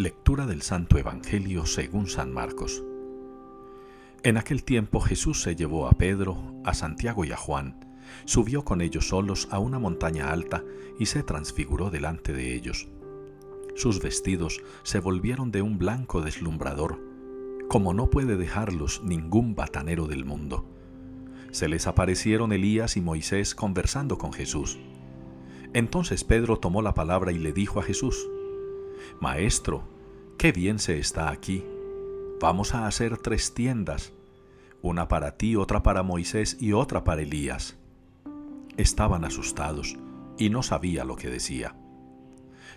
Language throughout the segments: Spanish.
Lectura del Santo Evangelio según San Marcos. En aquel tiempo Jesús se llevó a Pedro, a Santiago y a Juan, subió con ellos solos a una montaña alta y se transfiguró delante de ellos. Sus vestidos se volvieron de un blanco deslumbrador, como no puede dejarlos ningún batanero del mundo. Se les aparecieron Elías y Moisés conversando con Jesús. Entonces Pedro tomó la palabra y le dijo a Jesús, Maestro, qué bien se está aquí. Vamos a hacer tres tiendas, una para ti, otra para Moisés y otra para Elías. Estaban asustados y no sabía lo que decía.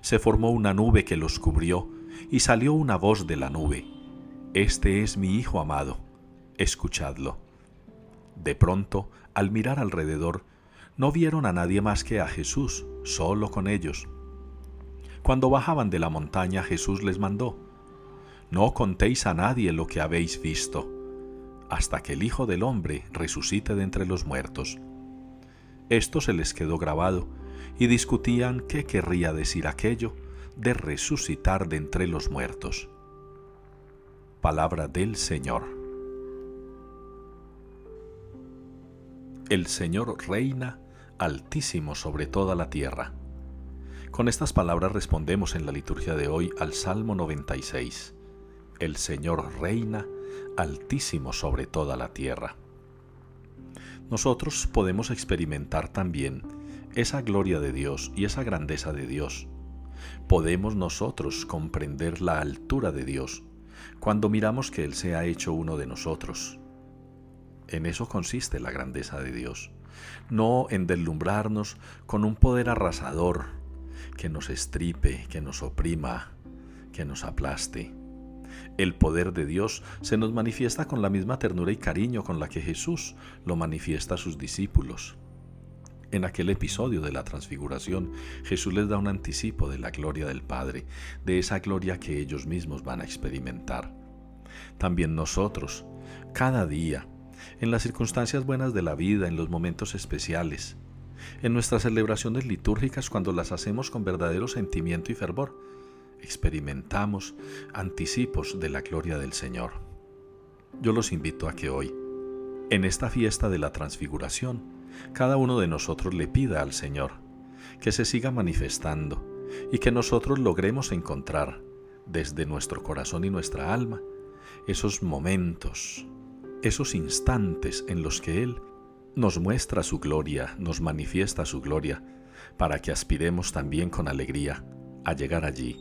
Se formó una nube que los cubrió y salió una voz de la nube. Este es mi Hijo amado, escuchadlo. De pronto, al mirar alrededor, no vieron a nadie más que a Jesús, solo con ellos. Cuando bajaban de la montaña Jesús les mandó, No contéis a nadie lo que habéis visto, hasta que el Hijo del Hombre resucite de entre los muertos. Esto se les quedó grabado, y discutían qué querría decir aquello de resucitar de entre los muertos. Palabra del Señor. El Señor reina altísimo sobre toda la tierra. Con estas palabras respondemos en la liturgia de hoy al Salmo 96. El Señor reina altísimo sobre toda la tierra. Nosotros podemos experimentar también esa gloria de Dios y esa grandeza de Dios. Podemos nosotros comprender la altura de Dios cuando miramos que Él se ha hecho uno de nosotros. En eso consiste la grandeza de Dios, no en deslumbrarnos con un poder arrasador, que nos estripe, que nos oprima, que nos aplaste. El poder de Dios se nos manifiesta con la misma ternura y cariño con la que Jesús lo manifiesta a sus discípulos. En aquel episodio de la transfiguración, Jesús les da un anticipo de la gloria del Padre, de esa gloria que ellos mismos van a experimentar. También nosotros, cada día, en las circunstancias buenas de la vida, en los momentos especiales, en nuestras celebraciones litúrgicas cuando las hacemos con verdadero sentimiento y fervor. Experimentamos anticipos de la gloria del Señor. Yo los invito a que hoy, en esta fiesta de la transfiguración, cada uno de nosotros le pida al Señor que se siga manifestando y que nosotros logremos encontrar desde nuestro corazón y nuestra alma esos momentos, esos instantes en los que Él nos muestra su gloria, nos manifiesta su gloria, para que aspiremos también con alegría a llegar allí,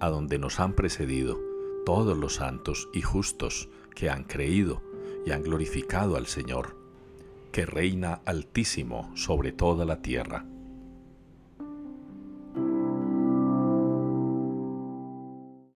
a donde nos han precedido todos los santos y justos que han creído y han glorificado al Señor, que reina altísimo sobre toda la tierra.